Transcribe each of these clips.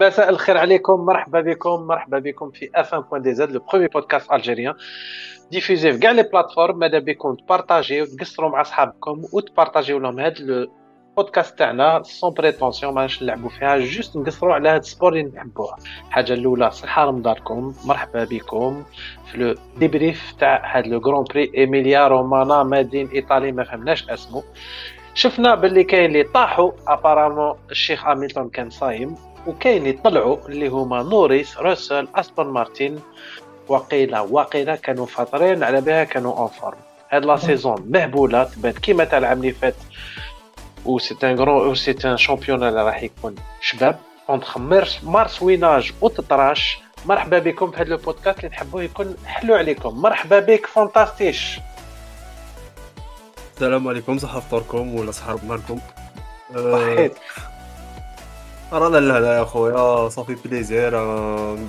مساء الخير عليكم مرحبا بكم مرحبا بكم في اف 1 point DZ le premier podcast algérien diffusé في كاع les plateformes ماذا بكم تبارطاجيو تقصروا مع صحابكم وتبارطاجيو لهم هذا البودكاست تاعنا sans prétention ماناش نلعبوا فيها juste نقصروا على هذا ال sport اللي نحبوه الحاجة الاولى صحه رمضانكم مرحبا بكم في le débrief تاع هذا le grand prix ايميليا رومانا مدينه ايطالي ما فهمناش اسمه شفنا باللي كاين اللي طاحوا ابارامون الشيخ اميلتون كان صايم وكاين اللي طلعوا اللي هما نوريس روسل اسبون مارتين وقيله وقيله كانوا فاطرين على بها كانوا اون فورم هاد لا سيزون مهبولة تبان كيما تاع العام اللي فات و سي ان غران و سي ان شامبيون اللي راح يكون شباب. اونتخ مارس مارس ويناج وتطراش مرحبا بكم في هذا البودكاست اللي نحبوه يكون حلو عليكم. مرحبا بك فانتاستيش. السلام عليكم صحة فطوركم ولا صحة رمضانكم. صحيت. رانا لا لا يا خويا صافي بليزير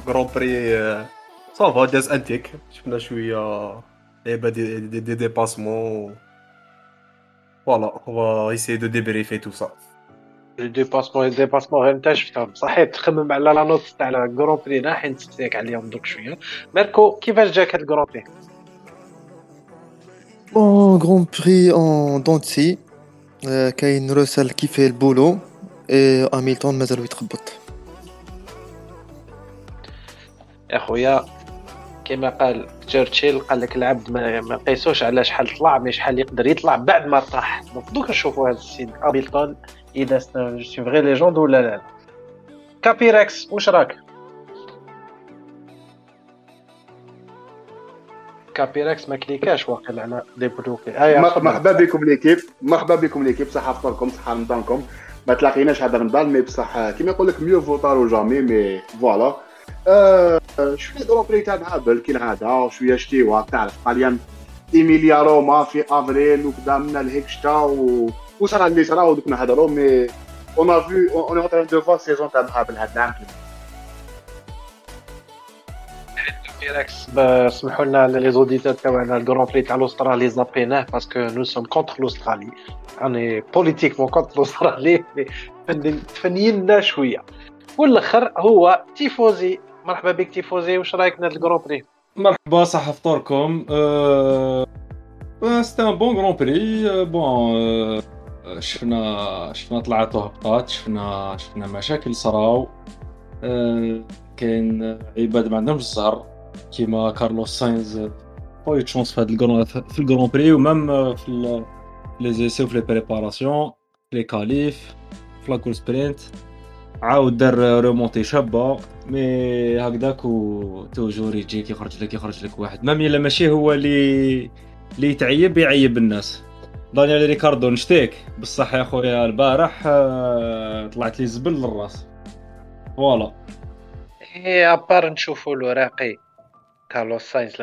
كرون بري صافا داز انتيك شفنا شويه لعبه دي دي, دي ديباسمون فوالا اون ايسي دو ديبريفي تو سا ديباسمون ديباسمون غير انت شفتهم صحيح تخمم على لا نوت تاع الكرون بري راح نسيك عليهم درك شويه ماركو كيفاش جاك هاد الكرون بري بون غران بري اون دونتسي كاين روسل كيفي البولو اي هاميلتون مازالو يتخبط يا خويا كما قال تشرشيل قال لك العبد ما, ما قيسوش على شحال طلع مي شحال يقدر يطلع بعد ما طاح. دونك دوك نشوفوا هذا السيد هاميلتون إذا سي فغي ليجوند ولا لا كابيركس واش راك؟ كابيركس ما كليكاش واقيلا على ديبلوكي مرحبا بكم ليكيب. مرحبا بكم ليكيب. صحة فطوركم صحة رمضانكم. ما تلاقيناش هذا رمضان مي بصح كيما يقول لك ميو فوتار جامي مي فوالا. أه شوية دوروبري تاعنا بل كالعاده شوية شتيوا تعرف طاليان إيميليا روما في أفريل وكذا من لهيك شتا و وصرا اللي صرا ودوك نهضروا مي اون ا فيو اون اون دو فوا سيزون تاع مقابل هذا العام. بيركس سمحوا لنا les auditeurs تاعنا ال grand prix تاع الاسترالي زابيناه parce que nous sommes contre الاسترالي راني politiquement contre الاسترالي تفنين لنا شوية والآخر هو تيفوزي. مرحبا بك تيفوزي. واش رايك هذا ال grand prix مرحبا صحة فطوركم c'était un bon grand prix bon شفنا شفنا طلعات وهبطات شفنا شفنا مشاكل صراو. كاين عباد ما عندهمش الزهر. كيما كارلوس ساينز خويا chance في هذا ال grand في ال grand prix و même في les essais وفي les préparations les qualifs في la course sprint عاود دار remontée شابه mais هكذاك و toujours يجيك يخرج لك يخرج لك واحد même الا ماشي هو اللي اللي يتعيب يعيب الناس دانيال ريكاردو نشتيك بصح يا خويا البارح طلعت لي زبل للراس فوالا اي ابار نشوفوا الوراقي Carlos Sainz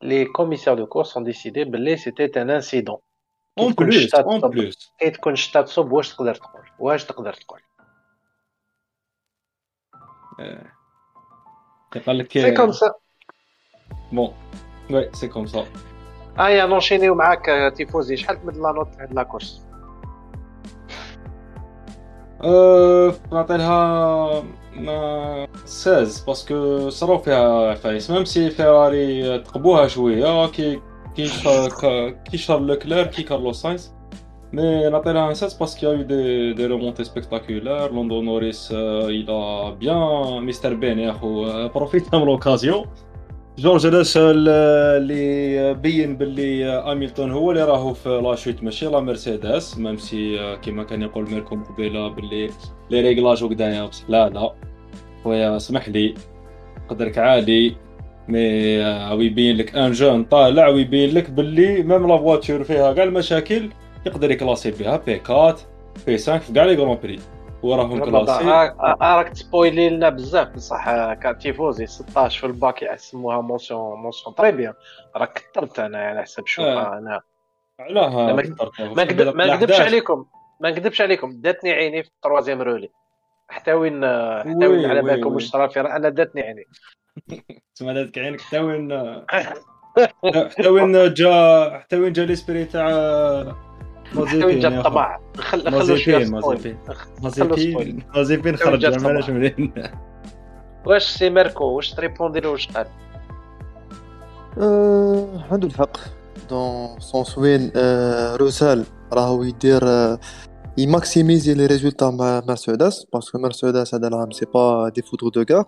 les commissaires de course ont décidé que c'était un incident. En plus, en plus. Euh, c'est comme ça. Bon, ouais, c'est comme ça. Ah, et enchaîné avec Tifosi. Je vais la note de la course. Euh, سي كوم سا ايا نونشينيو معاك تيفوزي شحال تمد لا نوت هاد لا كورس نعطي لها 16 باسكو صراو فيها عفايس ميم سي فيراري تقبوها شويه كي كي كي شارل لوكلير كي كارلوس ساينز مي نعطي لها 16 باسكو يا دي دي ريمونتي سبيكتاكولار لوندو نوريس il a bien مستر بين يا خو بروفيت من لوكازيون جورج راسل اللي بين باللي هاميلتون هو اللي راهو في la chute ماشي la مرسيدس même si كيما كان يقول ميركم قبيلة باللي les réglages وكدايا بصح لا لا. خويا اسمح لي. قدرك عالي mais ويبين لك un jeune طالع ويبين لك باللي même la voiture فيها كاع المشاكل يقدر يكلاسي بها P 4 P 5 في كاع les grands prix. وراهم كلاسي راك تسبويلي لنا بزاف بصح كتيفوزي 16 في الباك يسموها مونسيون مونسيون تري بيان. راك كثرت أنا على حسب شوف أنا. علاه ما نكذبش عليكم. ما نكذبش عليكم. داتني عيني في التروازيام رولي. حتى وين حتى وين على بالكم واش صرا في أنا داتني عيني. تسمى داتك عينك. حتى وين حتى وين جا حتى وين جا ليسبري تاع مازيبين جا يا الطمع خل خلو شويه مازيبين سبويل. مازيبين سبويل. مازيبين مازيبين خلو خرج جا مالاش الطمع. منين واش سي ميركو واش تريبوندي له واش قال آه، عنده الحق دون سونس وين آه، روسال راهو يدير آه، يماكسيميزي لي ريزولتا مع مرسيدس باسكو مرسيدس هذا العام سي با دي فودر دو كار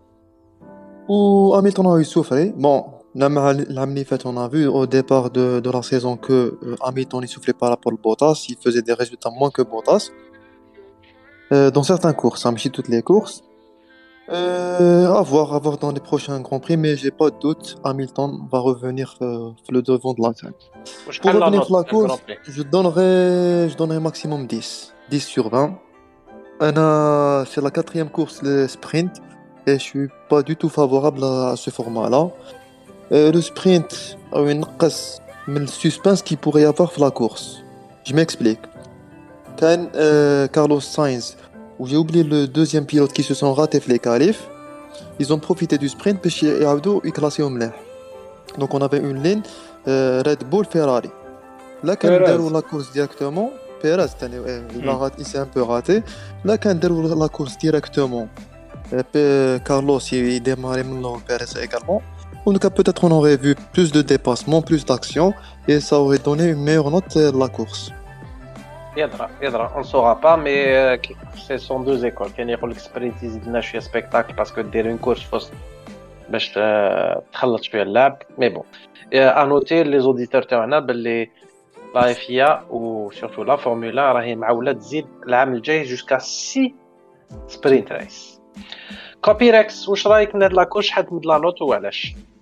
و هاميلتون راهو يسوفري بون on a vu au départ de, de la saison que euh, Hamilton est soufflé par rapport au Bottas, il faisait des résultats moins que Bottas. Euh, dans certaines courses, hein, mais toutes les courses. Euh, à voir, à voir dans les prochains Grands Prix, mais j'ai pas de doute, Hamilton va revenir euh, le devant de la scène. Pour revenir sur la course, je donnerai, je donnerai maximum 10, 10 sur 20. Euh, c'est la quatrième course, le sprint, et je suis pas du tout favorable à ce format-là. Euh, le sprint a une نقص من le suspense qu'il pourrait y avoir dans la course. Je m'explique. Quand euh, Carlos Sainz, où j'ai oublié le deuxième pilote qui se sont ratés les qualifs, ils ont profité du sprint باش يعاودوا يكلاسيو مليح. Donc on avait une ligne euh, Red Bull Ferrari. Là quand Perez. داروا la course directement, Perez تاني euh, il a Hmm. raté- il s'est un peu raté. Là quand داروا la course directement, euh, Pe- Carlos il démarrait maintenant Perez également. Donc peut-être on aurait vu plus de dépassements, plus d'action et ça aurait donné une meilleure note à la course. يدرى يدرى اون سورا با مي سي سون دو زيكول كاين يقول لك سبرينت يزيد لنا شويه سبيكتاكل باسكو دير اون كورس في وسط باش ت- تخلط شويه اللعب مي بون انوتي لي زوديتور تاعنا باللي لا اف اي و سورتو لا فورمولا راهي معوله تزيد العام الجاي جوسكا سي سبرينت ريس كوبيركس واش رايك من هاد لاكور شحال تمد لا نوت وعلاش مد مد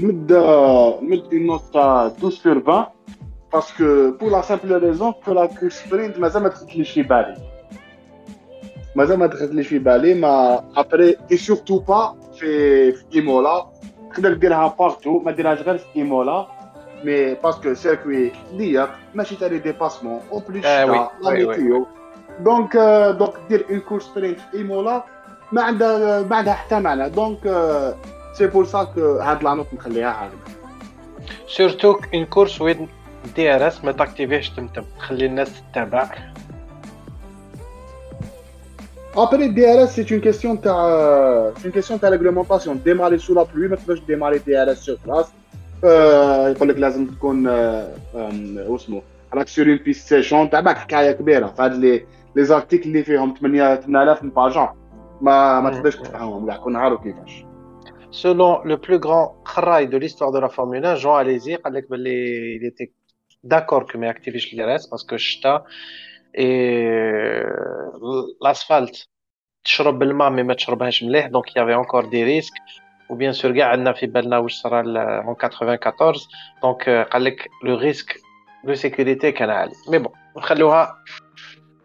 une note à 12 sur 20 parce que pour la simple raison que la course sprint مازال ما دخلتليش في بالي مازال ما دخلتليش في بالي ما ابري اي سورتو با في في ايمولا تقدر ديرها بارتو ما ديرهاش غير في ايمولا مي باسكو سيركوي ضيق ماشي تاع لي ديباسمون او بليس آه وي، لا وي، وي. ميتيو دونك دونك دير اون كورس سبرينت في ايمولا ما عندها ما عندها حتى معنى دونك سي بور سا كو هاد لا نوت نخليها عالم سورتو اون كورس وين دي ار اس ما تاكتيفيهش تمتم تخلي الناس تتابع Après, DRS, c'est une question de une question de réglementation. Démarrer sous la pluie, ما تقدرش démarrer DRS sur place. آه، يقول لك لازم تكون واسمه راك سور اون بيست سيشون تاعك حكايه كبيره فهاد لي لي زارتيكل اللي فيهم 8 8000 باجون ما ما. تقدرش تفهمهم كاع كون عارف كيفاش Selon le plus grand خراي de l'histoire de la Formule 1, Jean Alési قال لك باللي il était d'accord que ما يكتيفيش لي ريس باسكو الشتا et l'asphalt تشرب الماء مي ما تشربهاش مليح دونك il y avait encore des risques ou bien sûr كاع عندنا في بالنا واش صرا ل- en 94 دونك قال لك لو ريسك دو سيكوريتي كان عالي مي بون نخلوها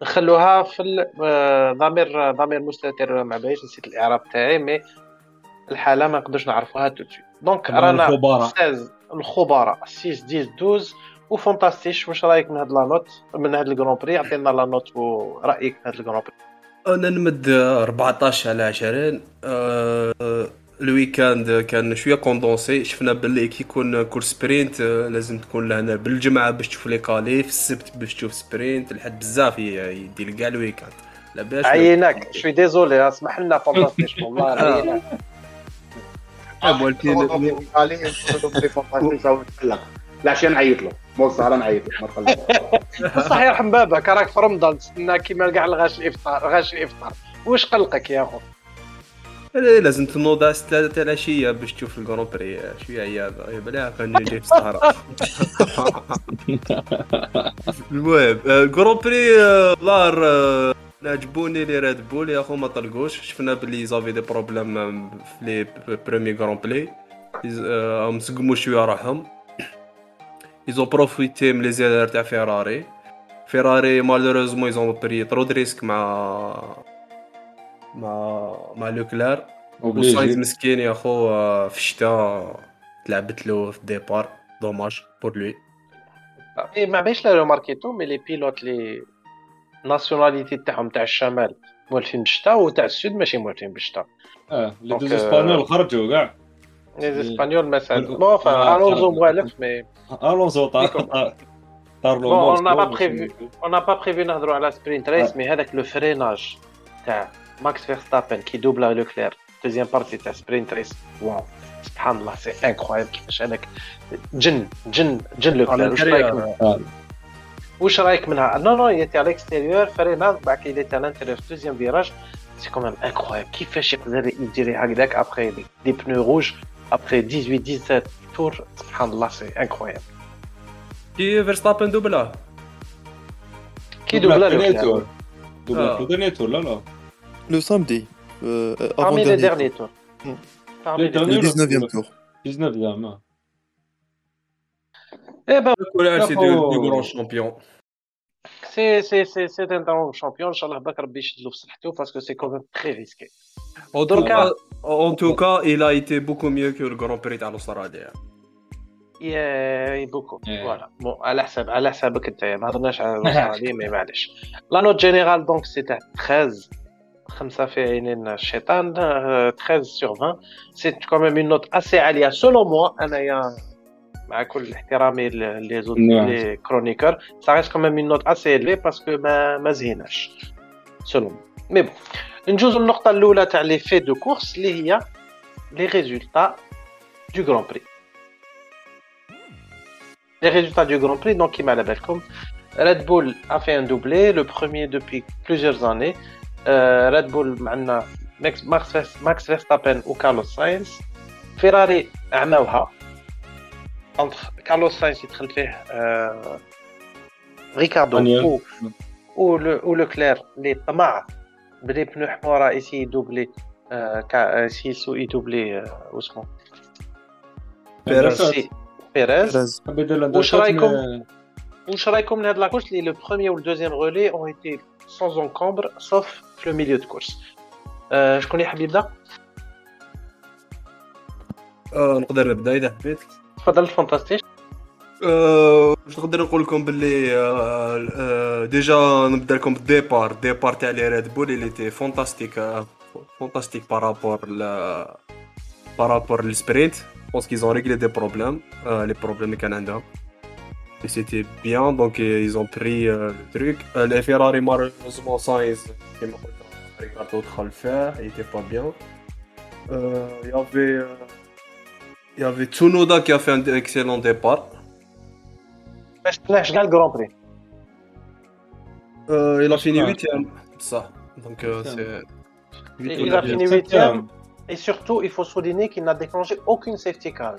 نخلوها في ال- آه، ضمير ضمير مستتر ما بايش نسيت الاعراب تاعي مي الحالة ما نقدرش نعرفوها tout de suite donc رانا الخبراء. 16 الخبراء 6 10 12 وفانتاستيش واش رايك من هاد la note من هاد ال Grand Prix عطينا la note ورايك في هاد ال Grand Prix أنا نمد 14 على 20 آه، آه، ال weekend كان شوية condensé شفنا باللي كي يكون course sprint آه، لازم تكون لهنا بالجمعة باش تشوف les qualifs السبت باش تشوف sprint لحد بزاف يدير كاع ال weekend لاباس عيناك شوي désolé اسمح لنا فانتاستيش والله عيناك. أبو الكين- عليه العشيه نعيط له. مو السهره نعيط له بصح يرحم بابك راك في رمضان تستنى كيما كاع الغاش الافطار غاش الافطار واش قلقك يا خو إيه، لازم تنوض على 6 تاع العشية باش تشوف ال Grand Prix آه، شوية عياذ بلا كان نجي في السهره المهم آه، ال Grand Prix آه، آه، عجبوني les Red Bull يا اخو ما طلقوش. شفنا بلي ils avaient des problèmes آه، في les premiers Grands Prix هم سقموا شوية روحهم ils ont profité من les erreurs تاع فيراري فيراري malheureusement ils ont pris trop de risques مع مع مع لوكلير وساينز مسكين يا خو آه، في الشتاء تلعبت له في ال départ dommage pour lui ما باش لا marqué تو mais les pilotes les nationalités تاعهم تاع الشمال مولفين بالشتاء وتاع ال sud ماشي مولفين بالشتاء آه les deux Espagnols خرجوا كاع les Espagnols مثلا bon الونزو. موالف mais الونزو طار طار كارلو Bon, مارس on n'a pas هو prévu. باش- On n'a pas prévu نهضروا على sprint race mais هذاك le freinage تاع ماكس فيرستابن كي doubla لوكلير deuxième partie تاع sprint race واو سبحان الله c'est incroyable كيفاش هذاك جن جن جن لوكلير واش رايك منها؟ آه. واش رايك منها؟ نو نو يتي على الاكستيريور فريناج بعد كي يتي على الانتيريور في دوزيام فيراج سي كوميم انكرويبل كيفاش يقدر يجري هكذاك ابخي دي بنو روج ابخي 18 17 تور سبحان الله سي انكرويبل كي فيرستابن دوبلا كي دوبلا في لوكلير الدنيا دوبلا آه. في الدنيا تور لا لا لو سامدي euh, Parmi les derniers tours. Mm. Parmi Les les derniers. le 19e tour 19 زعما Eh ben, ولا سي ياهو. دو غران شامبيون c'est c'est c'est c'est un grand champion. Inch'Allah, Bakr ربي يشد له في صحته parce que c'est quand même très risqué. En tout Donc, cas, en tout cas, il a été beaucoup mieux que le Grand Prix à l'Australie. Yeah, beaucoup. Yeah. Voilà. Bon, على حساب على حسابك انت ما هضرناش على الاسترالي مي معليش. لا نوت جينيرال دونك سيتي 13 خمسة في عينين الشيطان euh, 13 sur 20 c'est quand même une note assez عالية selon moi انايا مع كل احترامي لي زوت نعم. لي كرونيكور ça reste quand même une note assez élevée parce que ما ما زهيناش selon moi. مي بون نجوز للنقطة الأولى تاع لي في دو كورس اللي هي لي ريزولتا du Grand Prix. Les résultats du Grand Prix, donc, Kim Alabalkom, Red Bull a fait un doublé, le premier depuis plusieurs années. Euh, Red Bull, معنا Max, Max, Vers- Max Verstappen ou Carlos Sainz. Ferrari, عماوها. Entre Carlos Sainz, يدخل فيه euh, Ricardo Daniel. ou, ou, le, ou Leclerc, les طمع بلي بنو حمورة يسي يدوبلي euh, كا- يسي يسو يدوبلي euh, واسمه بيريز. سي بيريز بيريز حاب يدير لها واش داكات، رايكم؟ مي- واش رايكم من هاد لاكورس اللي لو بروميير و الدوزيام غولي اون ايتي سون انكومبر سوف في لو ميليو دو كورس آه، شكون يحب يبدا؟ آه، نقدر نبدا اذا حبيت تفضل الفانتاستيك آه، واش نقدر نقول لكم باللي آه، آه، ديجا نبدا لكم بالديبار الديبار تاع لي ريد بول اللي تي فونتاستيك آه، فونتاستيك بارابور ل بارابور للسبرينت بونس كيز اون ريغلي دي بروبليم لي بروبليم اللي كان عندهم Et c'était bien, donc euh, ils ont pris euh, le truc. Euh, les Ferrari, malheureusement, Sainz, كما قلنا، Ricardo دخل فيه, il était pas bien. Euh, Il y avait, euh, il y avait Tsunoda qui a fait un excellent départ. Le Grand euh, il a fini 8 Il a fini 8 Et surtout, il faut souligner qu'il n'a déclenché aucune safety car.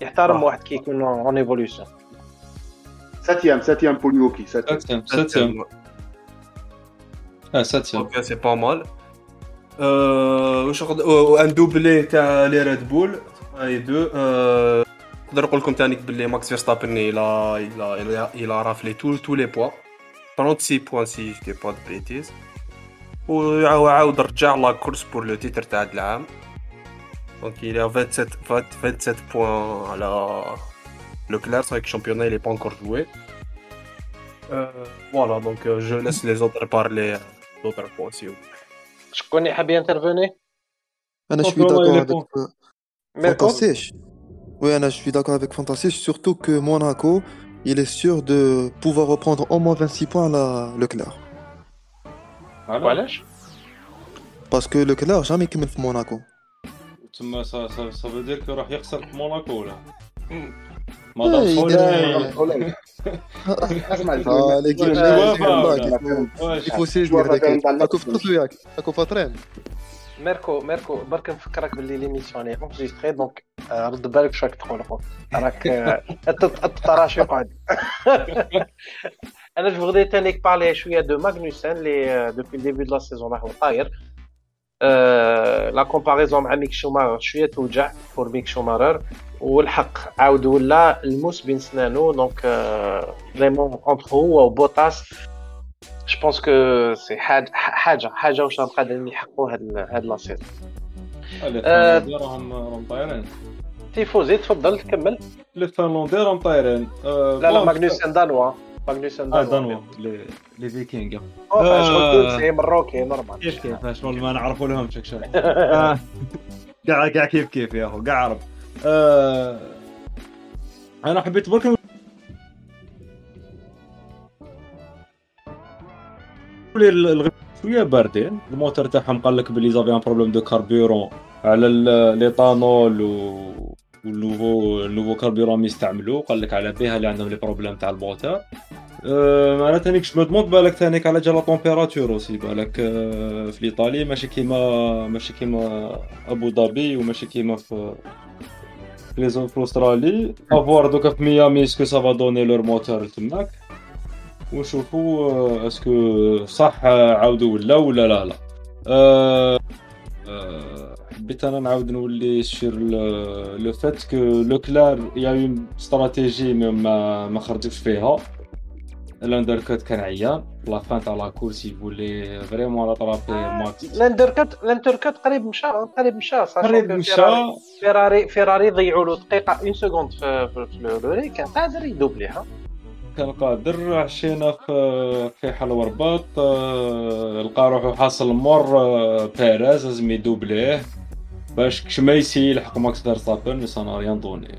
Il bah. qui est en évolution. 7ème, pour 7ème. 7ème. Ah, 7ème. Ok, c'est pas mal. Euh, واش نقدر- و- ان دوبلي تاع لي ريد بول اي دو euh, نقدر نقول لكم تاني باللي ماكس فيرستابن il a il a il a, il a raflé tous tous les points 36 points si je dis pas de bêtises وعاود رجع لا كورس بور لو تيتر تاع هاد العام دونك il a 27 20 27 points على le clair c'est vrai que le championnat il est pas encore joué Euh, voilà donc euh, je laisse les autres parler euh, d'autres points si vous شكون يحب ينترفوني؟ انا Donc, شوي vraiment, il داكور répond. افيك ميركو Fantastiche. Oui, Anna, je suis d'accord avec Fantastiche, surtout que Monaco, il est sûr de pouvoir reprendre au moins 26 points à la Leclerc. وعلاش؟ Parce que Leclerc jamais كمل في موناكو. تما سا سا سا فو دير كو راح يخسر في موناكو ولا إيه، مدام يدير- فولاي اسمع Ah, l'équipe, Ouais, l'équipe, ouais, là, ouais, il faut- واش il faut séduire Joueur l'équipe. d'Inter- Ako فطرت وياك Ako فطرين ميركو ميركو برك نفكرك باللي ليميسيون اي اونجستري دونك آه، رد بالك واش راك تقول اخو راك آه، الت- الطراش يقعد انا جو فغدي تانيك بارلي شويه دو ماغنوسن اللي دوبي الديبي دو لا سيزون راهو طاير لا كومباريزون مع ميك شومارر شويه توجع فور ميك شومارر والحق عاود ولا الموس بين سنانو donc vraiment entre هو وبوتاس je pense que c'est حاجة حاجة حاجة واش راهم قادرين يحققوا هاد هاد la saison les. Finlandais راهم راهم طايرين تيفوزي تفضل كمل les Finlandais راهم طايرين لا لا ماغنوسن Danois ماغنوسن آه Danois Danois les Vikings. شغل تونسي مروكي normal كيف كيف؟ شغل ما نعرفوا لهم شك شك آه، كاع كاع كيف كيف يا أخو؟ كاع عرب. آه أنا حبيت بركم شوية باردين الموتور تاعهم قال لك بلي ils avaient un problème de carburant على l'éthanol و وال nouveau ال nouveau carburant يستعملوه قال لك على بها اللي عندهم les problèmes تاع الموتور أه أنا تانيك جو بالك تانيك على جال la température aussi بالك آه، في l'Italie ماشي كيما ماشي كيما أبو ظبي وماشي كيما في les zones في Australie à voir دوكا في ميامي est-ce que ça va donner leur moteur تماك ونشوفوا est-ce que صح عاودوا ولا ولا لا لا أه حبيت أنا نعاود نولي sur le fait que Leclerc y a une stratégie ما ما خرجوش فيها ال undercut كان عيان la fin تاع la course il voulait vraiment rattraper ماكس ال undercut ال undercut قريب مشى قريب مشى صح قريب مشى فيراري فيراري ضيعوا له دقيقه une seconde في l'arrêt كان قادر يدوبليها كان قادر عشينا في في حل ورباط لقى روحو حاصل مور بيريز لازم يدوبليه باش كش ما يسي يلحق ماكس فيرستابن mais ça n'a rien donné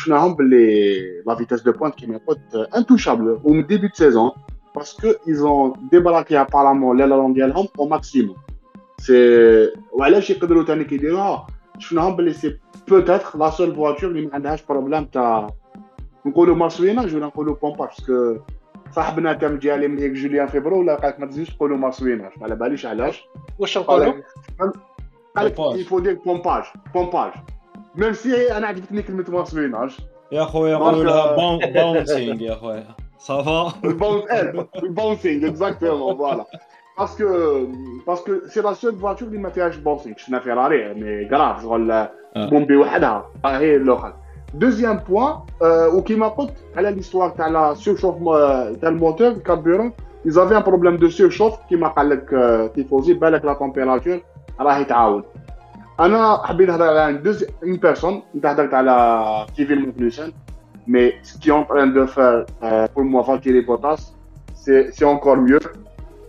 دي بوتي زيفولوسيون شفناهم باللي لا فيتاس دو بوينت كيما قلت انتوشابل ومن ديبي دو سيزون باسكو ايزون ديبراكي ابارامون لا لون ديالهم او ماكسيموم سي وعلاش يقدروا تاني كيديروها شفناهم باللي سي بوتيتر لا سول فواتور اللي ما عندهاش بروبليم تاع نقولوا مارسويناج ولا نقولوا بومباج باسكو صاحبنا تم ديالي من هيك جوليان فيبرو ولا قالك ما تزيدش تقولوا مارسويناج ما على باليش علاش واش نقولوا قال لك Pompage. يفو دير بومباج بومباج ميم سي انا عجبتني كلمه مارسويناج يا خويا دونك، نقولوا لها آه، باونسينغ يا خويا صافا الباونس الباونسينغ اكزاكتومون فوالا باسكو باسكو سي لا سول فواتور اللي ما فيهاش بونسينغ شفنا فيراري مي كراف شغل آه. بومبي وحدها ها هي الاخر دوزيام بوان وكيما قلت على ليستوار تاع لا سيرشوف تاع الموتور الكاربيرون ils avaient un problème de surchauffe كيما قال لك آه، تيفوزي بالك لا تمبيراتور راهي تعاود انا حبيت نهضر على دوز اون بيرسون انت هضرت على كيفين ماغنوسن مي سكي اون تران دو فار بور موا فالكيري بوتاس سي سي انكور ميو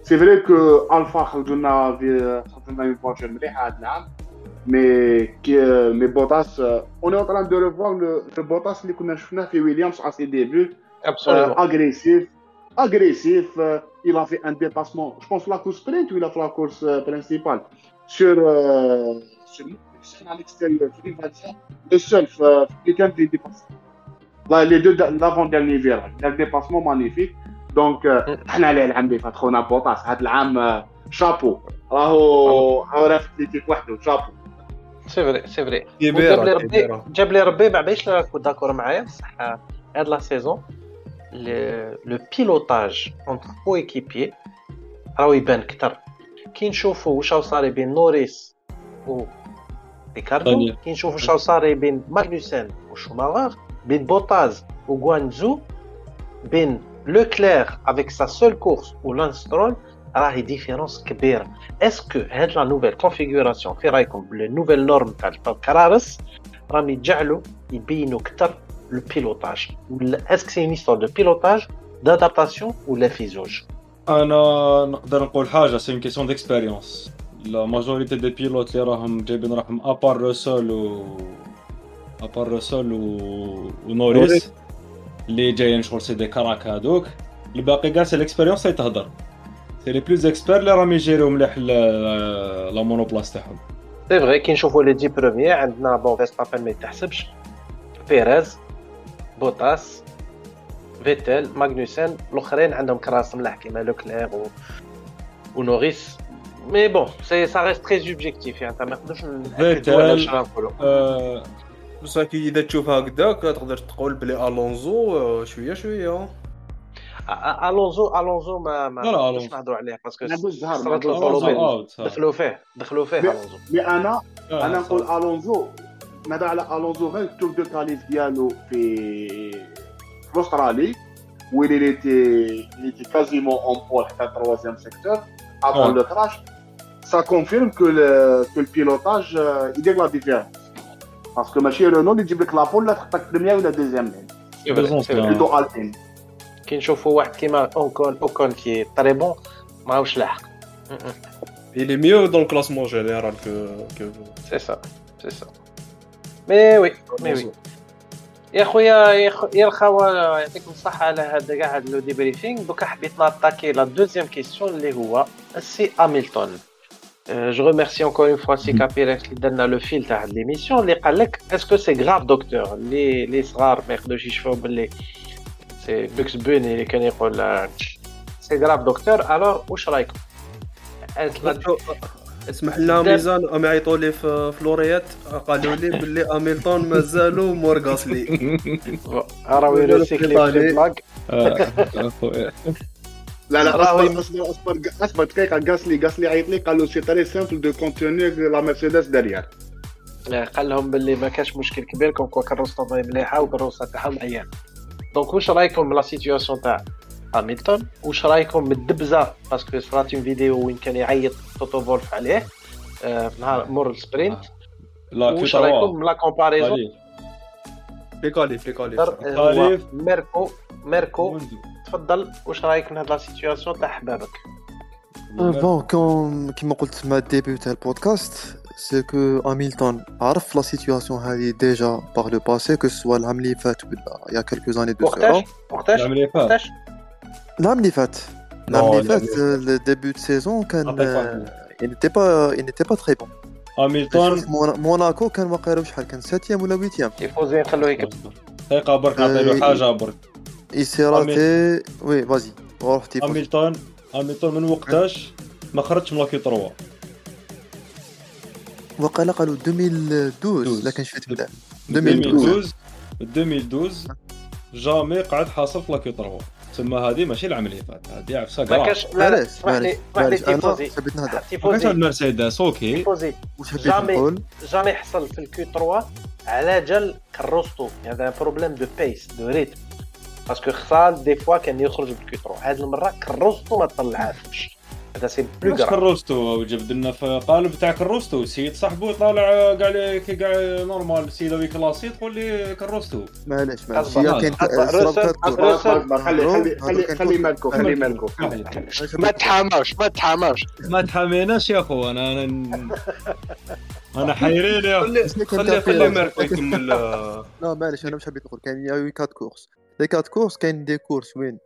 سي فري كو الفا خرجوا لنا في خرجوا لنا اون فواتور مليحه هذا العام مي كي مي بوتاس اون اون تران دو ريفوار لو بوتاس اللي كنا شفناه في ويليامز ا سي ديبي ابسولومون agressif, agressif. euh, il a fait un dépassement, je pense la course sprint ou il a fait la course euh, principale sur, euh, sur, sur à l'extérieur. Il va dire, le seul euh, quelqu'un qui dépasse. Là, les deux l'avant-dernier virage, il a un dépassement magnifique. Donc, euh, احنا عليه العام اللي فات خونا بوطاس هذا العام آه، شابو راهو راهو رافد ليكيب وحده شابو سي فري سي فري كبيرة وجاب لي ربي كبيرة جاب لي ربي ما بعدش نكون داكور معايا بصح هاد لا سيزون لو بيلوتاج اونتر كو ايكيبي راهو يبان كتر كي نشوفوا واش راهو صاري بين نوريس و ريكاردو دانيال. كي نشوفوا واش راهو صاري بين ماغنوسن وشوماغر بين بوتاز وغوانزو بين لوكلير افيك سا سول كورس ولانسترول راهي ديفيرونس كبيره اسكو هاد لا نوفيل كونفيغوراسيون في رايكم بالنوفيل نورم تاع الكرارس راهم يجعلوا يبينوا كتر لو بيلوتاج ولا اسك سي نيستوار دو بيلوتاج دادابتاسيون ولا في زوج انا نقدر نقول حاجه سي اون كيسيون ديكسبيريونس لا ماجوريتي دي بيلوت اللي راهم جايبين راهم à part روسول و à part روسول و... ونوريس نوريس. اللي جايين شغل c'est des cracks هادوك الباقي كاع c'est ال expérience اللي تهضر c'est les plus experts اللي راهم يجيريو مليح ل- la monoplace تاعهم c'est vrai كي نشوفوا les dix premiers عندنا bon فيستابن ما يتحسبش بيريز بوتاس فيتل ماغنوسن الاخرين عندهم كراس ملاح كيما لوكلير و... ونوريس مي بون سي سا ريست تري سوبجيكتيف يعني ما نقدرش فيتل. ولا واش نقولوا أه بصح كي اذا تشوفها هكذاك تقدر تقول بلي الونزو آه، شويه شويه أ- الونزو الونزو ما ما لا، لا، نقدرش ألونزو. نهضروا عليه باسكو أنا بوز زهر، صرات ما له نقولش ألونزو فولوبين اوت دخلوا فيه دخلوا فيه لا. الونزو مي انا آه، انا نقول صافي. الونزو نهضر على الونزو غير التور دو كاليف ديالو في في استرالي où il était, il était quasiment en pole dans le troisième secteur avant Ouais. le crash, ça confirme que le, que le pilotage, euh, il est la différence. Parce que Machi Renault, il dit que la pole, la première ou la deuxième ligne. C'est vrai, c'est vrai. Plutôt Alpine. كي نشوفوا واحد كيما اوكون اوكون كي طري بون ماهوش لاحق Il est mieux dans le classement général que. que... سي سا سي سا مي وي مي وي يا خويا يا خو- يا الخوا يعطيكم الصحة على هذا كاع هذا لو ديبريفينغ دوكا حبيت ناتاكي لا دوزيام كيسيون اللي هو السي هاميلتون جو ريميرسي انكور اون فوا سي كابيريكس اللي درنا لو فيل تاع هاد ليميسيون اللي قال لك اسكو سي غراف دكتور اللي اللي صغار ما يقدروش يشوفوا باللي سي بوكس بوني اللي كان يقول آه، سي غراف دكتور الور واش رايكم؟ قالت لا- اسمح لنا دار- ميزان هم يعيطوا لي في فلوريات قالوا لي باللي هاميلتون مازالوا مور غاسلي راهو يروسيكلي في لي بلاك اخويا لا لا راهو أصبر أصبر أصبر أصبر دقيقة. غاسلي غاسلي عيط لي. قال له سي تري سامبل دو كونتوني لا مرسيدس دارير قال لهم باللي ما كانش مشكل. كبير كون كوا كروسته مليحه وكروسة تاعهم عيان donc واش رأيكم من la situation تاع هاميلتون واش رأيكم من الدبزة؟ parce que صرات une vidéo وين كان يعيط توتو فولف عليه آه، نهار مور ال sprint. لا في واش رأيكم من la comparaison خليل لي كاليف لي كاليف هو خليف. ميركو ميركو. تفضل واش رايك من هاد la situation تاع حبابك؟ bon كون كيما قلت مع ال début تاع ال podcast c'est que هاميلتون عرف la situation هذه déjà par le passé que سوا العام اللي فات ولا il y a quelques années de وقتاش سورا وقتاش العام اللي فات وقتاش العام اللي فات العام اللي فات ال début de saison كان عطيك il n'était pas il n'était pas très bon. هاميلتون موناكو كان واقيلا شحال كان septième ولا huitième تيفوزي نخلوه يكمل دقيقة برك نعطي له حاجة برك il s'est raté oui vas-y. روح تيفوز هاميلتون هاميلتون من وقتاش ما خرجش من la Q 3 وقيلا قالوا 2012 12. لكن شفت بدا. 2012 2012 2012 jamais قعد حاصل في la Q 3 تسمى هذه ماشي العام اللي فات. هذه عفسة ما كراع كاش لي معليش أنا تيفوزي. حبيت نهضر. ما تيفوزي عند مرسيدس okay. تيفوزي. واش حبيت jamais نقول؟ jamais حصل في ال Q 3 على جال كروستو. هذا problème de pace de rythme. parce que خصال des fois كان يخرج بال Q 3 هذه المرة كروستو ما طلعهاش هذا c'est plus grave كروستو جبد لنا في قالب تاع كروستو. سيد صاحبو طالع كاع كاع normal c'est le classé تقول لي كروستو. معليش معليش. هي كاين خلي خلي خلي كان مالكو خلي مالكو. ما تحاماش ما تحاماش. ما تحاميناش يا خو أنا أنا أنا حيرين يا خلي كان خلي؟ ماركو يكمل. لا معليش أنا مش حبيت نقول. كاين il y a quatre courses. les quatre courses كاين des courses وين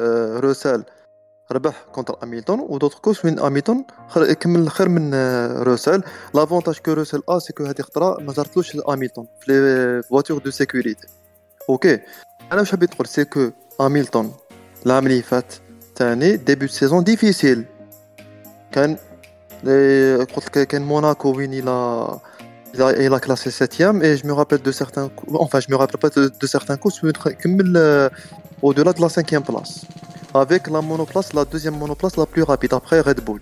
آه، روسال ربح contre هاميلتون و d'autres courses وين هاميلتون خر- كمل خير من آه، روسال l'avantage que روسال a c'est que هذه خطرة ما زرتلوش هاميلتون في les voitures de sécurité okay أنا واش حبيت نقول c'est que هاميلتون العام اللي فات تاني début saison difficile كان قلت لك كان موناكو وين إلى il a classé 7ème et je me rappelle de certains enfin je me rappelle pas de, de certains courses euh, au-delà de la 5ème place. Avec la monoplace la deuxième monoplace la plus rapide après Red Bull.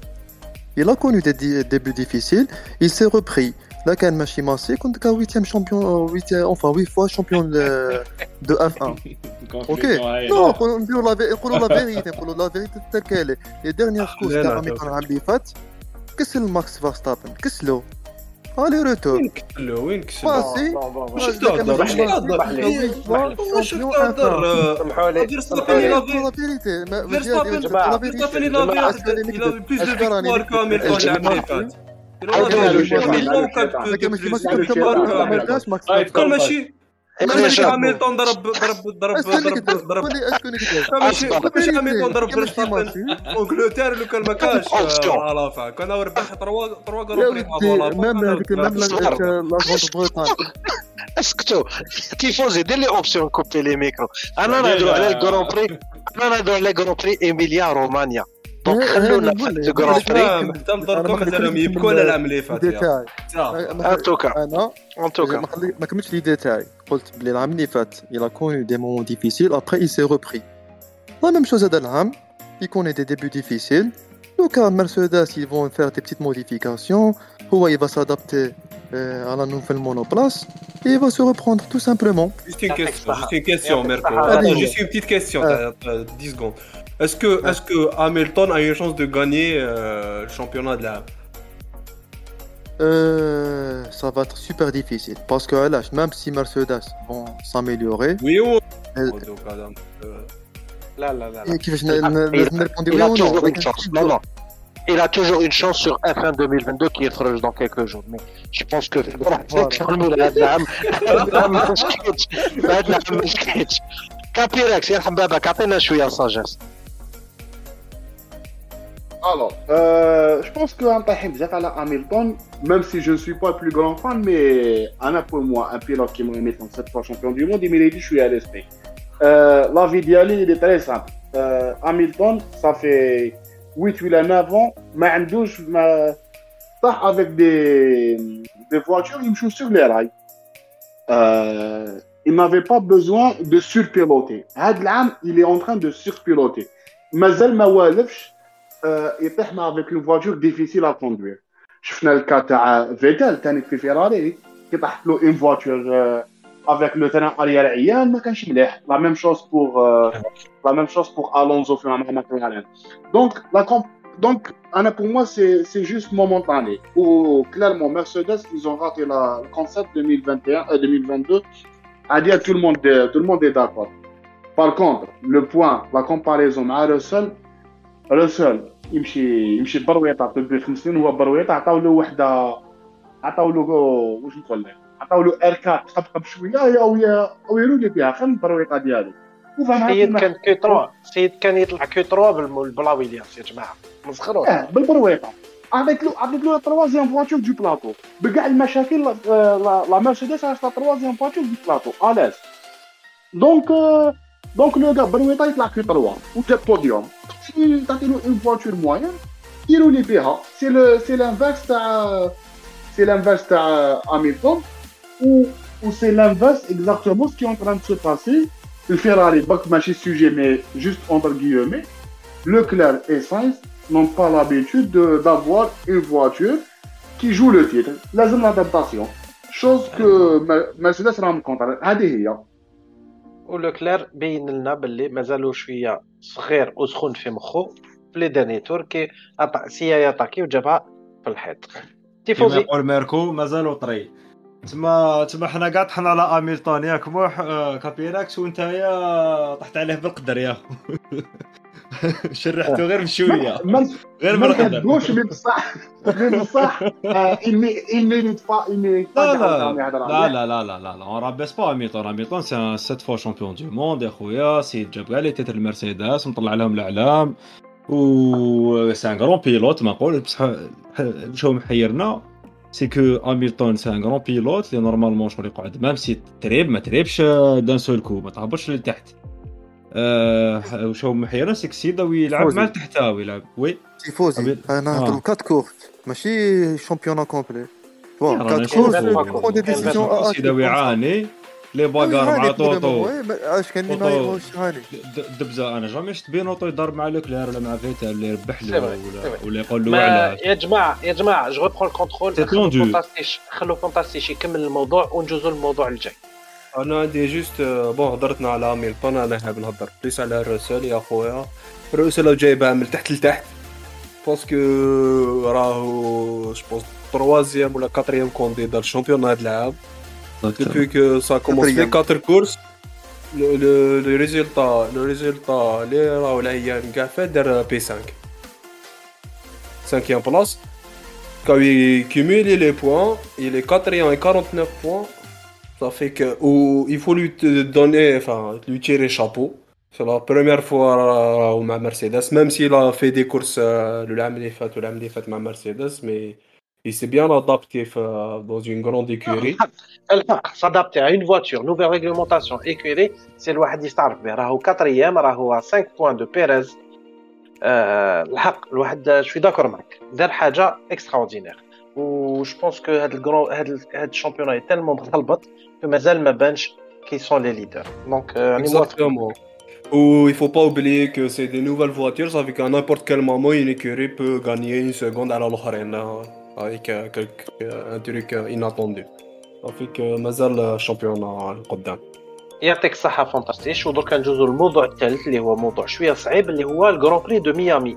Il a connu des, débuts difficiles. Il s'est repris. Là quand Machi Massé quand 8ème champion euh, 8 enfin 8 fois champion de, de F1 ok. non on la, la vérité on la vérité telle qu'elle est. Les dernières courses de Hamilton Hamilton qu'est-ce que Max Verstappen qu'est-ce que Allez, retour. وين كسلو وين كسلو باسي واش تهضر واش. تهضر واش شامبيون تهضر آه، سمحوا لي فيرستابن plus de أشكرني. victoires que Hamilton العام اللي فات ماشي ماشي. هاميلتون ضرب ضرب ضرب ضرب ضرب ماشي ماشي هاميلتون ضرب فيرستابن انجلتير لو كان ما كانش على فا. كان ربح 3 3 يا غرو بري ودي ميم هذيك لا اسكتوا. تيفوزي دير لي اوبسيون كوبي لي ميكرو. أنا نهضروا على الكرون بري أنا نهضروا على ال Grand Prix إيميليا رومانيا. donc خلونا في ال Grand Prix نعم نضركم مثلا يبكون العام اللي فات. en tout cas أنا en tout cas ما كملتش les détails قلت بلي العام اللي فات a connu des moments difficiles après il s'est repris la même chose هذا العام connaît des débuts difficiles لو كان ils vont faire des petites modifications هو s'adapter euh, Euh, à la nouvelle monoplace et il va se reprendre tout simplement. Juste une question, juste une question, Merco. Juste une petite question, ah. secondes. Est-ce que, ah. est Hamilton a une chance de gagner euh, le championnat de la euh, ça va être super difficile parce que même si Mercedes vont s'améliorer. Oui, oui. Oh, euh, Là, là, Il a toujours une chance sur F1 2022 qui يخرج dans quelques jours. Mais je pense que نكملوا هذا العام هذا العام ما شكيتش هذا العام ما شكيتش كابيراكس يرحم باباك عطينا شويه ساجيس Alors, euh, je pense qu'un Tahim à la Hamilton, même si je ne suis pas le plus grand fan, mais un pour moi, un pilote qui m'a mis en cette fois champion du monde, il m'a dit je suis à l'esprit. Euh, la vie d'Ali, il est très simple. Euh, Hamilton, ça fait 8 ou 9 ans, mais un douche, avec des, des voitures, il me joue sur les rails. Euh, il n'avait pas besoin de surpiloter. Hadlam, il est en train de surpiloter. Mazel Mawalefch, euh, يطيح مع avec une voiture difficile à conduire. شفنا الكا تاع فيتال ثاني في فيراري كي طاحت له اون فواتور avec le terrain arrière عيان ما كانش مليح la même chose pour euh, la même chose pour Alonso في مع McLaren donc la comp donc Anna, pour moi c'est c'est juste momentané ou clairement Mercedes ils ont raté la, le concept 2021 euh, 2022 à dire tout le monde tout le monde est d'accord par contre le point la comparaison مع Russell رسل يمشي يمشي برويطه تبي خمس سنين هو برويطه عطاو له وحده عطاو له واش نقول لك عطاو له اركات قبقب شوية أو أو يرولي بها خل البرويطه ديالو السيد كان Q 3 السيد كان يطلع Q 3 بالبلا ويليامز يا جماعة. مسخروش آه بالبرويطه عطيت له عطيت له troisième voiture du plateau بكاع المشاكل لا- مرسيدس عرفت la troisième voiture du plateau à l'aise donc donc le gars برويطه يطلع Q 3 وجاب بوديوم تعطي له une voiture moins يرولي بها c'est le c'est l'inverse تاع سي لانفيرس تاع هاميلتون و و سي لانفيرس اكزاكتومون سكي اون تران سو باسي الفيراري باك ماشي سوجي مي جوست اونتر غيومي Leclerc et Sainz n'ont pas l'habitude de- d'avoir une voiture qui joue le titre. لازم l'adaptation. Chose que Ma- Mercedes راهم كونتر هذه هي. ولوكلير بين لنا باللي مازالو شويه صغير وسخون في مخو في لي داني تور كي أطا- سيا ياتاكي وجابها في الحيط كيما تيفوزي يقول ميركو مازالو طري تما تما حنا كاع طحنا على هاميلتون ياك موح آه، كابيراكس وانت يا طحت عليه بالقدر يا. شرحته غير بشوية. ما غير ما بالقدر. نحبوش mais بصح mais بصح il mé- il mérite pas il mérite pas لا لا لا. لا لا لا لا. لا on rabaisse pas هاميلتون هاميلتون c'est sept fois champion du monde يا خويا سيد جاب كاع les titres المرسيدس مطلع لهم الاعلام و سي ان غرون بيلوت ما نقول بصح هو محيرنا سي كو هاميلتون سي ان غرون بيلوت لي نورمالمون شغل يقعد ميم سي تريب ما تريبش دان سول كو ما تهبطش لتحت آه، واش هو محيرنا سي كسيدا ويلعب. مع التحتاوي يلعب وي تيفوزي أنا آه. نهضروا 4 كورس ماشي شامبيون كومبلي رانا 4 نشوفو. كورس كورس. برون دي ديسيزيون كسيدا ويعاني لي باغار مع طوطو. اش كان ما. يبغوش يعاني د- دبزة أنا jamais شفت بينوتو يضرب مع لوكلير ولا مع فيتال اللي يربح له ولا. ولا يقول له ما على يا جماعة يا جماعة je reprends le contrôle خلو. فونتاستيش خلو فونتاستيش يكمل الموضوع ونجوزو للموضوع الجاي. أنا عندي juste bon هضرتنا على هاميلتون أنا حاب نهضر plus على روسل يا خويا. لو جايبها من تحت لتحت parce que راهو je pense troisième ولا quatrième candidat ال champion هاد العام Depuis que ça a commencé, les 4 courses, le, le, le résultat, le résultat, les Raoul Ayyan Gafet derrière euh, P5. 5ème place. Quand il cumule les points, il est 4 et 49 points. Ça fait que il faut lui donner, enfin, lui tirer chapeau. C'est la première fois euh, au Mercedes, même s'il a fait des courses euh, le l'année ou l'année ma Mercedes, mais il s'est bien adapté euh, dans une grande écurie. Ah, ah, ah, s'adapter à une voiture, nouvelle réglementation, écurie, c'est le Wahdi 4ème, à 5 points de Perez. Euh, je suis d'accord avec Dar Haja, extraordinaire. Je pense que le championnat est tellement balbat que Mazal Mabench qui sont les leaders. Donc, euh, Exactement. Ou il faut pas oublier que c'est des nouvelles voitures, ça fait qu'à n'importe quel moment, une écurie peut gagner une seconde à la avec un truc inattendu. صافيك مازال ال champion القدام يعطيك الصحة فانتاستيش. ودركا ندوزو للموضوع الثالث اللي هو موضوع شوية صعيب اللي هو ال grand prix de ميامي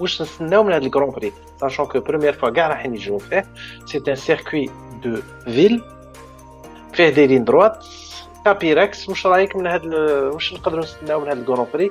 واش نستناو من هذا ال grand prix sachant que première fois كاع راح يجيو فيه c'est un circuit de ville فيه des lignes droites كابيركس واش رأيك من هذا واش نقدروا نستناو من هذا ال grand prix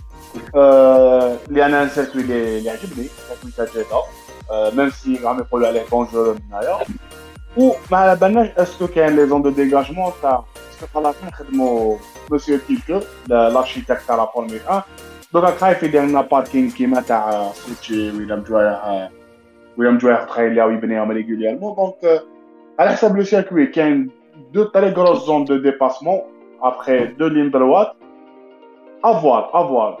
اللي انا سيركوي اللي عجبني سيركوي تاع جده ميم سي عم يقولوا عليه دونجور من هنايا وما على بالناش اسكو كاين لي زون دو ديغاجمون تاع اسكو خلاص نخدموا مسيو كيلكو لارشيتكت تاع لا فورمي 1 دوكا خايف يدير لنا باركينغ كيما تاع سوتشي ولا مجوايع ولا مجوايع تخيل ياو يبنيهم ريغوليرمون دونك على حسب لو سيركوي كاين دو تري غروس زون دو ديباسمون ابخي دو لين دروات افوار افوار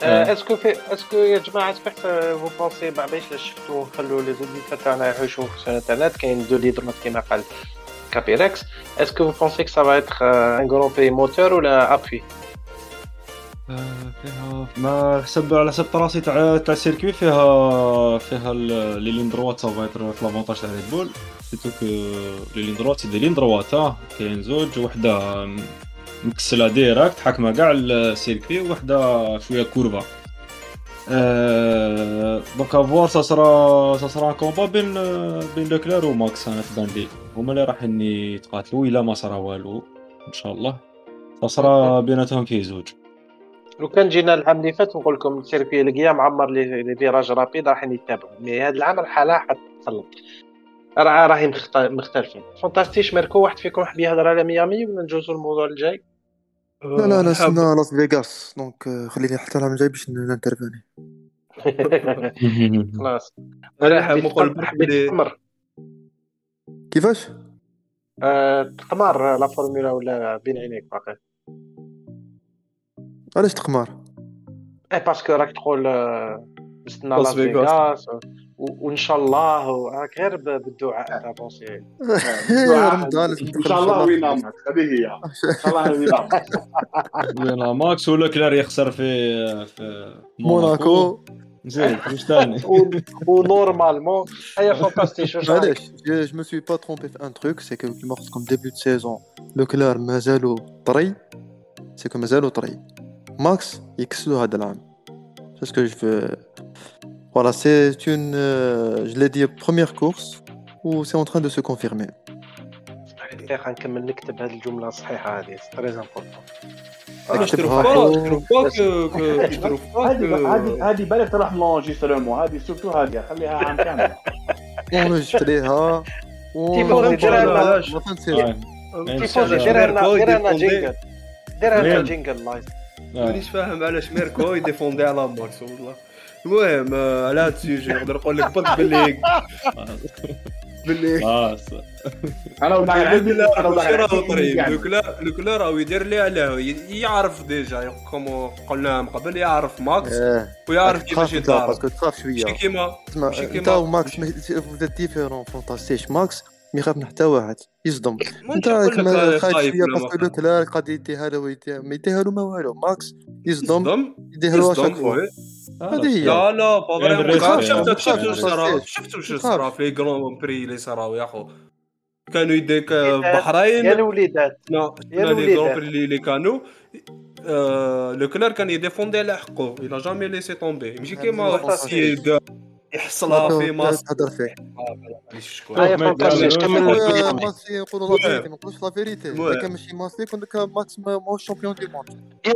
que في que يا جماعة سمحت vous pensez باش شفتوا نخلوا لي زوديتور تاعنا يعيشوا في الانترنت كاين دو لي درات كيما قال كابيركس est-ce que vous pensez que ça va être un grand prix moteur ولا appui? فيها ما حسب على حسب الطراسي تاع تاع السيركوي فيها فيها لي لين دروات سافا يتر في لافونتاج تاع ريد بول سيتو كو لي لين دروات سي دي لين دروات كاين زوج وحده مكسله ديراكت حاكمه كاع السيركوي وحدة شوية كورفا أه دونك افوار سا سرا سا سرا كومبا بين بين لوكلير وماكس أنا تبان لي هما اللي راحين يتقاتلوا إلا ما صرا والو. إن شاء الله. سرا بيناتهم كي زوج. لو كان جينا العام اللي فات نقول لكم السيركوي القيا معمر لي فيراج رابيد راح يتابعوا. مي هذا العام الحاله حتسلط راه راهي مختلفين. فانتاستيش ميركو واحد فيكم حاب يهضر على ميامي ولا نجوزو الموضوع الجاي؟ لا لا انا سنا لاس فيغاس دونك خليني حتى العام الجاي باش نانترفاني خلاص. أنا حبيت تقمر كيفاش؟ أه تقمر لا فورمولا ولا بين عينيك باقي. علاش تقمار؟ إيه باسكو راك تقول نستنى لاس فيغاس وإن شاء الله. راك غير بالدعاء تاع بونسي رمضان إن شاء الله وينامك هذه هي. إن شاء الله وينامك وين ماكس ولا كلار يخسر في في موناكو. زين واش ثاني؟ ونورمالمون هي فانتاستيك واش علاش جو مو سوي با ترومبي في ان تروك سي كو كيما قلت لكم ديبيو دو سيزون لو كلار مازالو طري سي كو مازالو طري ماكس يكسلو هذا العام c'est ce que je veux voilà c'est une euh, je l'ai dit première course ou c'est en train de se confirmer غنكمل نكتب هذه الجمله الصحيحه هذه تري امبورطون هذه هذه بالك تروح لونجيسترمون هذه سورتو هذه خليها عام كامل اونجستريها تيفوزي دير لنا تيفوزي دير لنا دير لنا جينجل دير لنا جينجل لايف مانيش فاهم علاش ميركو يديفوندي على ماكس والله المهم على هذا السيجي نقدر نقول لك بالك باللي باللي أنا راهو طريب لوكلا راهو يدير لي علاه يعرف ديجا كومو قلنا من قبل يعرف ماكس ويعرف كيفاش يدار باسكو تخاف شوية ماشي كيما ماشي كيما انت وماكس ديفيرون فونتاستيش ماكس ما يخاف من حتى واحد يصدم. أنت كما خايف شوية باسكو لوكلار قد يديها له ما يديها له ما والو. ماكس يصدم. يديها له هذه هي. لا لا شفت شفت واش صرا؟ شفت واش صرا في جرون بري اللي صراو يا خو كانوا يديك بحرين؟ يا الوليدات. يا بري اللي كانوا. لو كلار كان يديفوندي على حقه. إلى جامي ليسي طومبي ماشي كيما واحد السيد حصلها في ماس تهضر فيه اليومي. ماسي يقولوا لا. فيريتي ما نقولوش لا فيريتي Ouais. اذا كان ماشي ماسي كون كان ماكس ما ماهوش شامبيون دي موند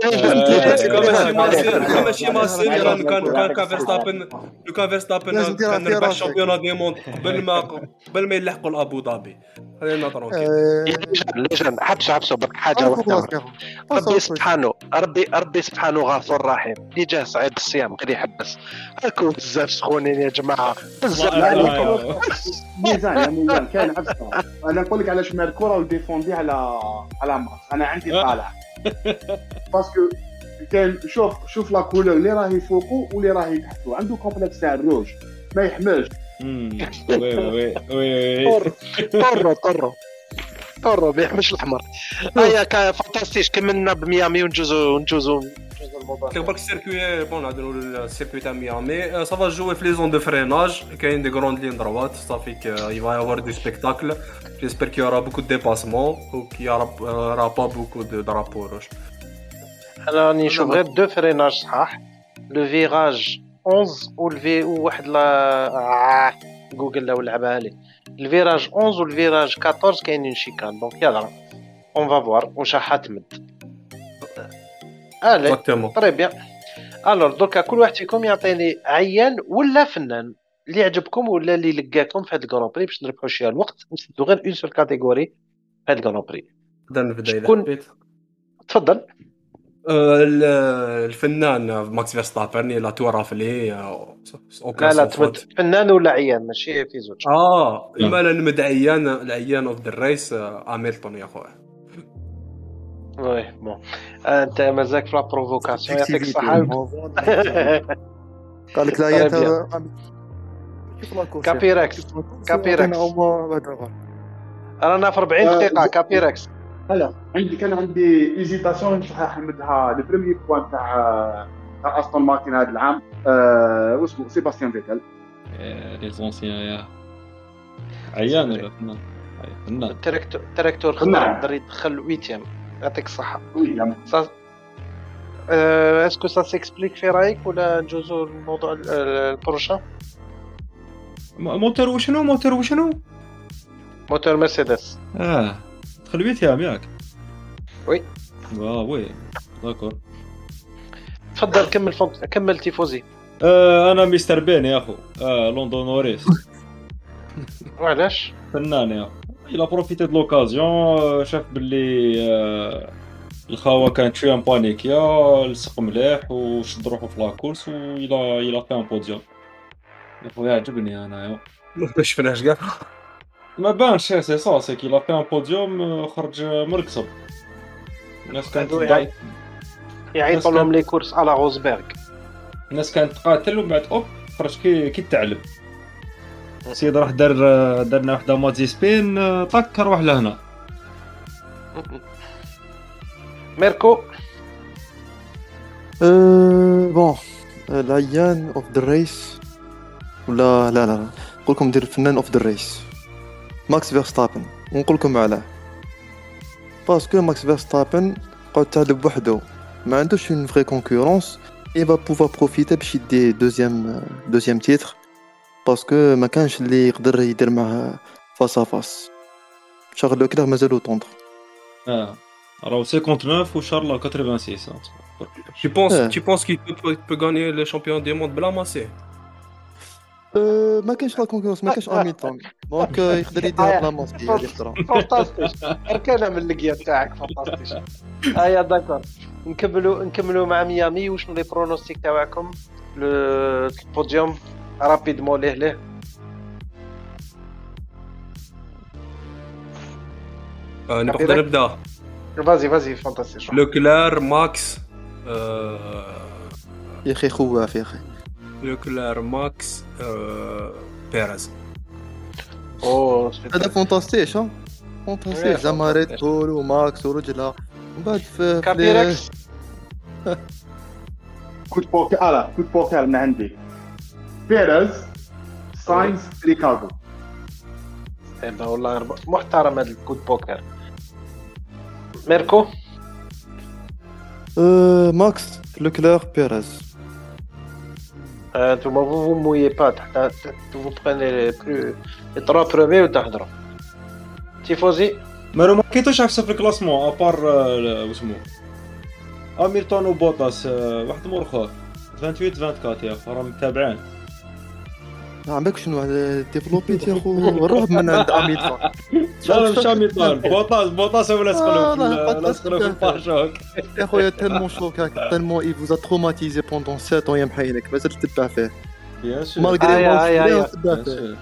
ماشي ماسير كان ماسير كان كان كان فيرستابن لو كان فيرستابن كان ربح راسك. شامبيون دي موند قبل ما قبل ما يلحقوا لأبو ظبي. خلينا ترونكيل يا لجان لجان حبس حبسوا برك حاجة واحدة. ربي سبحانه ربي ربي سبحانه غفور رحيم. اللي جاه صعيب الصيام غير يحبس. راكم بزاف سخونين يا جماعة. بزاف. ميزان يا ميزان كاين عفسة. أنا نقول لك علاش ميركو راه défendait على على ماكس أنا عندي طالع. parce que كان شوف شوف la couleur اللي راهي فوقو واللي راهي تحتو. عنده complexe تاع الروج. ما يحملش. oui oui oui oui trop trop trop ما يحملش الحمر هيا fantastique كملنا بميامي ونجوزو ونجوزو. نجوزو الموضوع قلت لك برك السيركوي بون نعاودو نقولوا السيركوي تاع ميامي سافا جوي في لي زون دو فريناج كاين دي غروند لين دروات صافي يفا يافوار دي سبيكتاكل جيسبر كي يورا بوكو دو ديباسمون و كي يورا با بوكو دو درابو روج انا راني نشوف غير دو فريناج صحاح لو فيراج 11 والفي وواحد لا آه. جوجل لو لعبها لي الفيراج 11 والفيراج 14 كاينين شيكان دونك يلا اون فا فوار واش راح تمد allez très bien alors دوكا كل واحد فيكم يعطيني عيان ولا فنان اللي عجبكم ولا اللي لقاكم في هاد ال Grand Prix باش نربحوا شوية الوقت نسدو غير une seule catégorie في هاد ال Grand Prix نقدر نبدا اذا شكون؟ حبيت تفضل ال- الفنان ماكس فيرستابن لا تورافلي لا لا تمد فنان ولا عيان ماشي في زوج آه. اما نمد عيان العيان of the race هاميلتون يا خويا oui bon انت مازالك في la provocation يعطيك الصحة قال لك لا يا انت. كابيركس كابيركس. رانا في 40 آه، دقيقة ز- كابيركس هلا عندي كان عندي hésitation صحيح نحمدها le premier point تاع تاع استون مارتين هذا العام آه، واسمه سيباستيان فيتل les anciens يا عيان ولا فنان ال tracteur ال tracteur خضر. يقدر يدخل huitième يعطيك الصحة. وي يعني سا آه، est-ce que ça s'explique في رأيك ولا نجوزو الموضوع ال- ال prochain؟ م- موتور وشنو؟ موتور وشنو؟ موتور مرسيدس. آه. تخلويت يا ياك oui. آه oui. d'accord. تفضل كمل فونت... كمل تيفوزي. آه أنا مستر بين يا أخو. آه لاندو نوريس وعلاش فنان يا أخو. il a profité de l'occasion شاف باللي الخاوه كانت شوية مبانيكيا لصق مليح وشد روحو في la course voilà il a fait un podium يا خويا عجبني أنا يا ما شفناش كاع ما بانش c'est ça c'est qu'il fait un podium خرج مركصب الناس كانت يعيطوا لهم les courses على غوزبرغ الناس كانت تقاتل ومن بعد اوب خرج كي كي الثعلب سيد راح دار درنا وحده مازي سبين آه، طك روح لهنا ميركو بون العيان اوف ذا ريس ولا لا لا لا نقول لكم ندير الفنان اوف ذا ريس ماكس فيرستابن ونقول لكم علاه باسكو ماكس فيرستابن قعد تعلب بوحدو ما عندوش اون فري كونكورونس اي va pouvoir profiter باش يدي دوزيام دوزيام تيتر باسكو ما كانش اللي يقدر يدير معاه فاس ا فاس شارل لوكلير مازالو طوندر اه راهو 59 وشار الله 86 Tu penses, Ouais. tu penses qu'il peut, peut, peut gagner le champion du monde بلا ماسي أه، ما كانش لا كونكورونس ما كانش هاميلتون دونك أه، يقدر يديها بلا ماسكي هذه خطره فانتاستيش اركانها من القيا تاعك فانتاستيش هيا داكور نكملوا نكملوا مع ميامي وشنو لي برونوستيك تاعكم لو البوديوم رابيدمون ليه ليه؟ آه، نقدر؟ نبدأ. vas-y vas-y fantastique لوكلير ماكس آه، يا أخي خواف يا أخي لوكلير ماكس آه، بيريز أوه هذا fantastique ها fantastique زعما ريد بول وماكس ورجله من بعد في كابيركس coup de poker آه coup de poker من عندي. بيريز ساينز ريكاردو هذا والله محترم هذا ال coup de poker. ميركو؟ أه، ماكس لوكلير بيريز. mouillez pas. t'as- t'as- t'as- Vous prenez les plus les trois premiers وتهضروا. Tifosi, ما لو ما كيتوش عفسه في الكلاسمون ابار واسمو اميلتون وبوطاس آه، واحد مور خوه 28 24 يا اخو راهم متابعين. عمرك شنو؟ ديفلوبيت يا خو الرعب من عند لا مش اميلتون بوطاس بوطاس اللي آه، سخلوا في. الباشوك يا خويا تالمون شوكاك تالمون اي فوزا تروماتيزي بوندون 7 أيام حينك مازال تتبع فيه. بيان سور مالغري ما تتبع فيه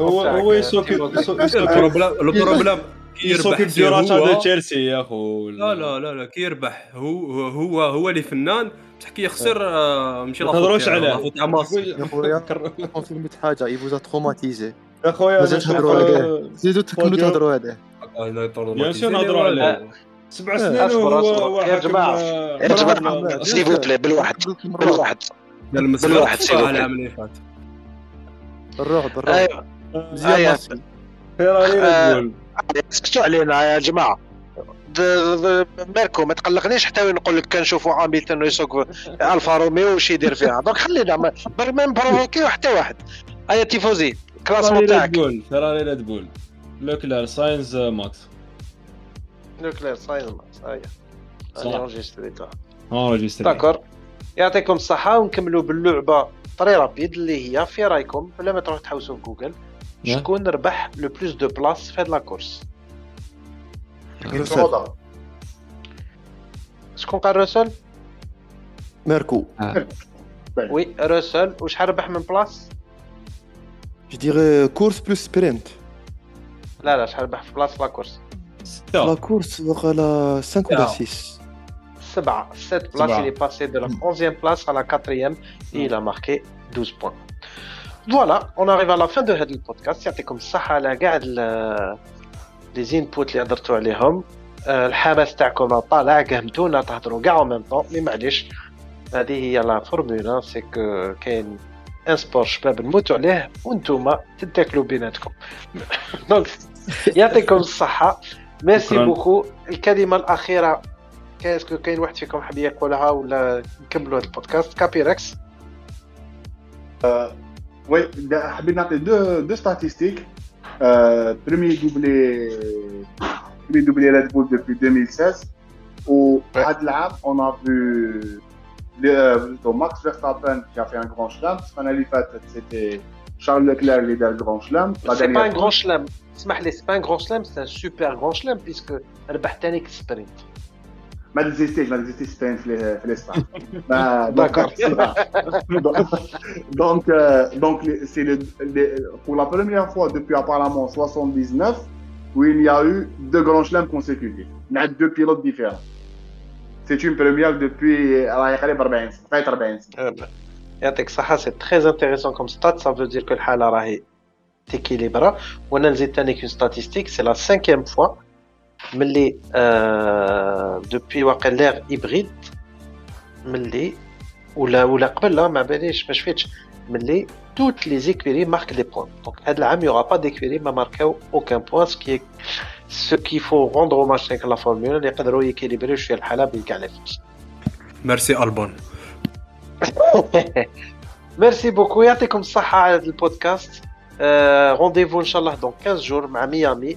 هو. هو يسوكي Tifosi. البروبليم البروبليم كي يسوكي يربح ديو سي راتشا هو دو تشيلسي يا اخو لا لا لا لا كي يربح هو هو هو اللي فنان بصح كي يخسر آه، ماشي ما لا تهضروش تاعو، عليه. يا خويا كونفيرميت حاجة إي فوزا تروماتيزي يا خويا مازال نشوف، تهضروا عليه. زيدوا تكملوا. تهضروا عليه. bien sûr نهضروا عليه. سبع آه، سنين وهو يا جماعة. آه، يا جماعة. آه، s'il vous plaît بالواحد. بالواحد بالواحد، plaît. العام اللي فات الرعب الرعب. أيوه. مزيان سكتوا علينا يا جماعة؟ د- د- ميركو ما تقلقنيش حتى وين نقول لك كنشوفوا هاميلتون يسوق ألفا روميو وش يدير فيها. donc خلينا ما برك ما نبروفوكيو حتى واحد. هيا تيفوزي classement تاعك بول فيراري ريد بول. لوكلير ساينز ماكس. لوكلير ساينز هيا صح. أنا انجستريتها. enregistré. d'accord. يعطيكم الصحة ونكملوا باللعبة très rapide اللي هي في رأيكم. بلا ما تروح تحوسوا في جوجل. شكون ربح le plus de places في هاد لا كورس روسل شكون قال روسل ميركو وي روسل وشحال ربح من بلاص جو ديغي كورس بلوس سبرينت لا لا شحال ربح في بلاص لا كورس ستة لا كورس وقال 5 ولا 6 سبعة سات بلاص سبعة. il est passé de la 11e place à la 4e et il a marqué 12 points Voilà, on arrive à la fin de هذا البودكاست يعطيكم الصحة على كاع لي زينبوت اللي هضرتوا عليهم. آه، الحماس تاعكم طالع قهمتونا تهضروا كاع ميم طون مي معليش هذه هي la Formule c'est que كاين un sport شباب نموتوا عليه وانتوما تتاكلوا بيناتكم. donc يعطيكم الصحة. merci. beaucoup الكلمة الأخيرة est-ce que كاين واحد فيكم حاب يقولها ولا نكملوا هذا البودكاست؟ كابيركس Oui, حبيت نعطي deux deux statistiques Euh, premier doublé, premier doublé Red Bull depuis 2016. Au ouais. On a vu le, euh, Max Verstappen qui a fait un grand slam. Ce qu'on c'était Charles Leclerc, leader grand slam. C'est pas un grand slam. C'est pas un grand slam, c'est un super grand slam puisque Rebahtani sprint. ما ديزيستيش ما ديزيستيش سبين في في l'Espagne. ما D'accord. donc euh, donc les- c'est le, les- pour la première fois depuis apparemment 79 où il y a eu deux grands chelems consécutifs. Il y a deux pilotes différents. C'est une première depuis الله يخلي 40 سنة فايت 40 سنة. يعطيك الصحة سي تري انتيريسون كوم ستات سا فو دير كو الحالة راهي تيكيليبرا وانا نزيد تاني كون ستاتيستيك سي لا سانكيام فوا ملي دوبوي واقع ليغ هيبريد ملي ولا ولا قبل لا ما باليش ما شفتش ملي توت لي زيكويري مارك دي بوان دونك هذا العام يوغا با ديكويري ما ماركاو اوكان بوان سكي سو كي فو روندر اوماج لا فورمولا اللي يقدروا يكيليبريو شوية الحالة بكاع لي فلوس ميرسي البون ميرسي بوكو يعطيكم الصحة على هذا البودكاست. آه رونديفو إن شاء الله دون 15 جور مع ميامي.